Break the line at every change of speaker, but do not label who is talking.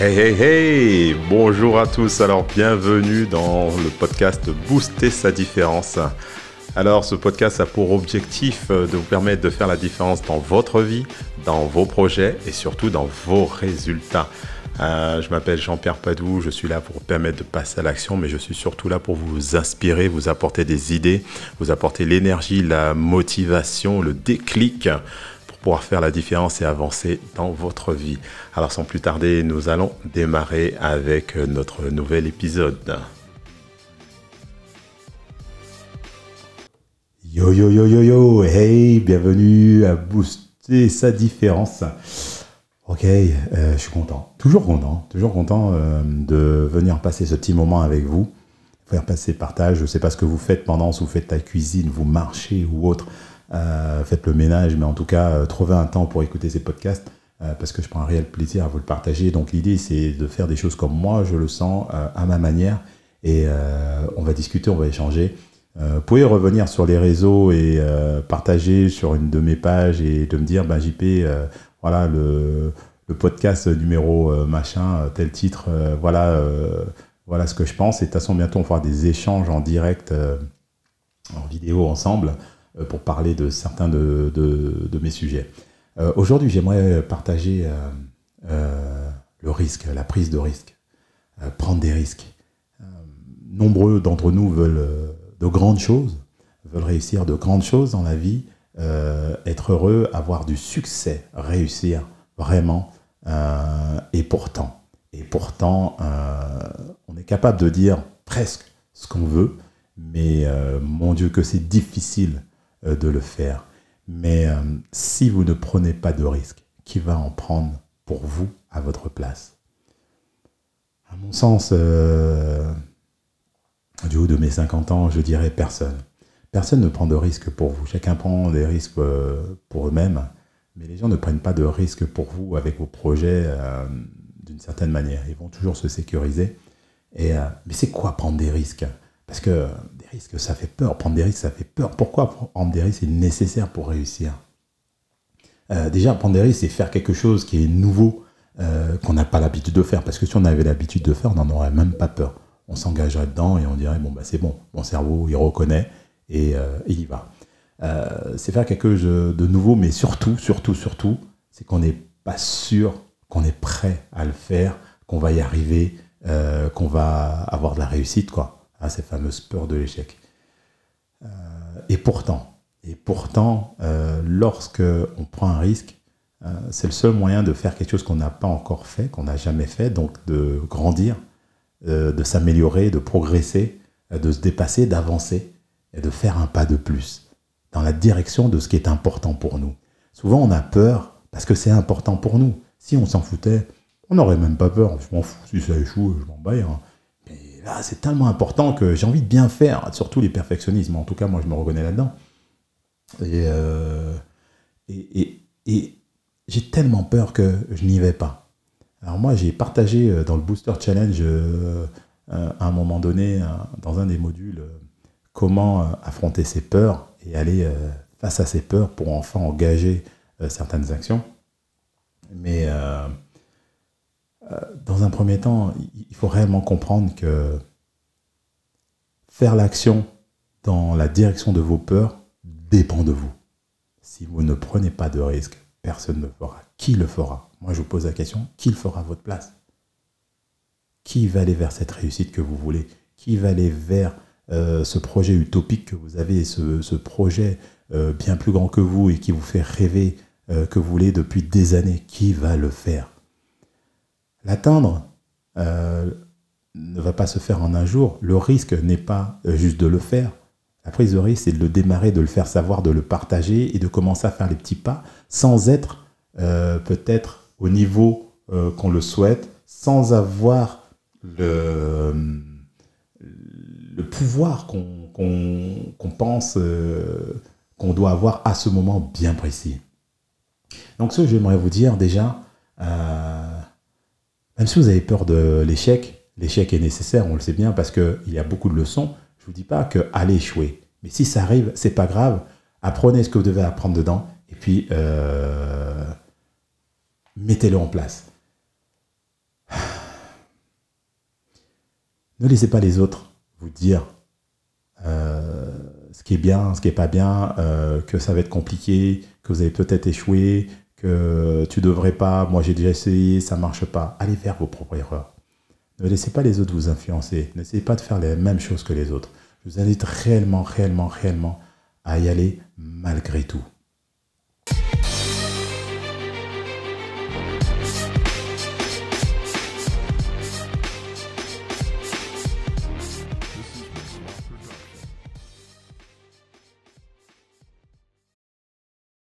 Hey hey hey Bonjour à tous, alors bienvenue dans le podcast Booster sa différence. Alors ce podcast a pour objectif euh, de vous permettre de faire la différence dans votre vie, dans vos projets et surtout dans vos résultats. Euh, je m'appelle Jean-Pierre Padou, je suis là pour vous permettre de passer à l'action, mais je suis surtout là pour vous inspirer, vous apporter des idées, vous apporter l'énergie, la motivation, le déclic pouvoir faire la différence et avancer dans votre vie. Alors sans plus tarder, nous allons démarrer avec notre nouvel épisode. Yo yo yo yo yo, hey, bienvenue à Booster sa différence. Ok, euh, je suis content, toujours content, toujours content euh, de venir passer ce petit moment avec vous, faire passer partage. Je ne sais pas ce que vous faites pendant, si vous faites la cuisine, vous marchez ou autre, euh, faites le ménage, mais en tout cas, trouvez un temps pour écouter ces podcasts parce que je prends un réel plaisir à vous le partager. Donc l'idée, c'est de faire des choses comme moi, je le sens, à ma manière, et on va discuter, on va échanger. vous pouvez revenir sur les réseaux et partager sur une de mes pages et de me dire, ben, JP, voilà le, podcast numéro euh, machin, euh, tel titre, euh, voilà, voilà ce que je pense. Et de toute façon, bientôt, on fera des échanges en direct, en vidéo ensemble, pour parler de certains de, mes sujets. Aujourd'hui, j'aimerais partager le risque, la prise de risque, prendre des risques. nombreux d'entre nous veulent de grandes choses, veulent réussir de grandes choses dans la vie, euh, être heureux, avoir du succès, réussir vraiment. Euh, et pourtant, et pourtant, euh, on est capable de dire presque ce qu'on veut, mais mon Dieu que c'est difficile de le faire. Mais si vous ne prenez pas de risque, qui va en prendre pour vous à votre place? À mon sens, du haut de mes 50 ans, je dirais personne. Personne ne prend de risques pour vous. Chacun prend des risques euh, pour eux-mêmes. Mais les gens ne prennent pas de risques pour vous avec vos projets euh, d'une certaine manière. Ils vont toujours se sécuriser. Et, euh, mais c'est quoi prendre des risques? Parce que ça fait peur. Prendre des risques, ça fait peur. Pourquoi prendre des risques est nécessaire pour réussir? Déjà, prendre des risques, c'est faire quelque chose qui est nouveau, qu'on n'a pas l'habitude de faire. Parce que si on avait l'habitude de faire, on n'en aurait même pas peur. On s'engagerait dedans et on dirait, bon, bah, c'est bon, mon cerveau, il reconnaît et, euh, il y va. Euh, c'est faire quelque chose de nouveau, mais surtout, surtout, surtout, c'est qu'on n'est pas sûr qu'on est prêt à le faire, qu'on va y arriver, euh, qu'on va avoir de la réussite, quoi. Hein, ces fameuses peurs de l'échec. et pourtant, et pourtant, lorsque on prend un risque, c'est le seul moyen de faire quelque chose qu'on n'a pas encore fait, qu'on n'a jamais fait, donc de grandir, de s'améliorer, de progresser, de se dépasser, d'avancer et de faire un pas de plus dans la direction de ce qui est important pour nous. Souvent, on a peur parce que c'est important pour nous. Si on s'en foutait, on n'aurait même pas peur. Je m'en fous, si ça échoue, je m'en. Hein. Là, c'est tellement important que j'ai envie de bien faire, surtout les perfectionnismes. En tout cas, moi, je me reconnais là-dedans. Et, euh, j'ai tellement peur que je n'y vais pas. Alors moi, j'ai partagé euh, dans le Booster Challenge, euh, à un moment donné, dans un des modules, comment affronter ses peurs et aller face à ses peurs pour enfin engager certaines actions. Mais dans un premier temps, il faut réellement comprendre que faire l'action dans la direction de vos peurs dépend de vous. Si vous ne prenez pas de risque, personne ne le fera. Qui le fera? Moi, je vous pose la question, qui le fera à votre place? Qui va aller vers cette réussite que vous voulez? Qui va aller vers euh, ce projet utopique que vous avez, ce, projet euh, bien plus grand que vous et qui vous fait rêver euh, que vous voulez depuis des années, qui va le faire? L'atteindre ne va pas se faire en un jour. Le risque n'est pas juste de le faire. La prise de risque, c'est de le démarrer, de le faire savoir, de le partager et de commencer à faire les petits pas sans être peut-être au niveau qu'on le souhaite, sans avoir le pouvoir qu'on pense euh, qu'on doit avoir à ce moment bien précis. Donc ce que j'aimerais vous dire déjà, euh, même si vous avez peur de l'échec, l'échec est nécessaire, on le sait bien, parce qu'il y a beaucoup de leçons. Je ne vous dis pas que allez échouer. Mais si ça arrive, c'est pas grave. Apprenez ce que vous devez apprendre dedans et puis euh, mettez-le en place. Ne laissez pas les autres vous dire euh, ce qui est bien, ce qui est pas bien, euh, que ça va être compliqué, que vous avez peut-être échoué, que tu devrais pas, moi j'ai déjà essayé, ça marche pas. Allez faire vos propres erreurs. Ne laissez pas les autres vous influencer. N'essayez pas de faire les mêmes choses que les autres. Je vous invite réellement, réellement, réellement à y aller malgré tout.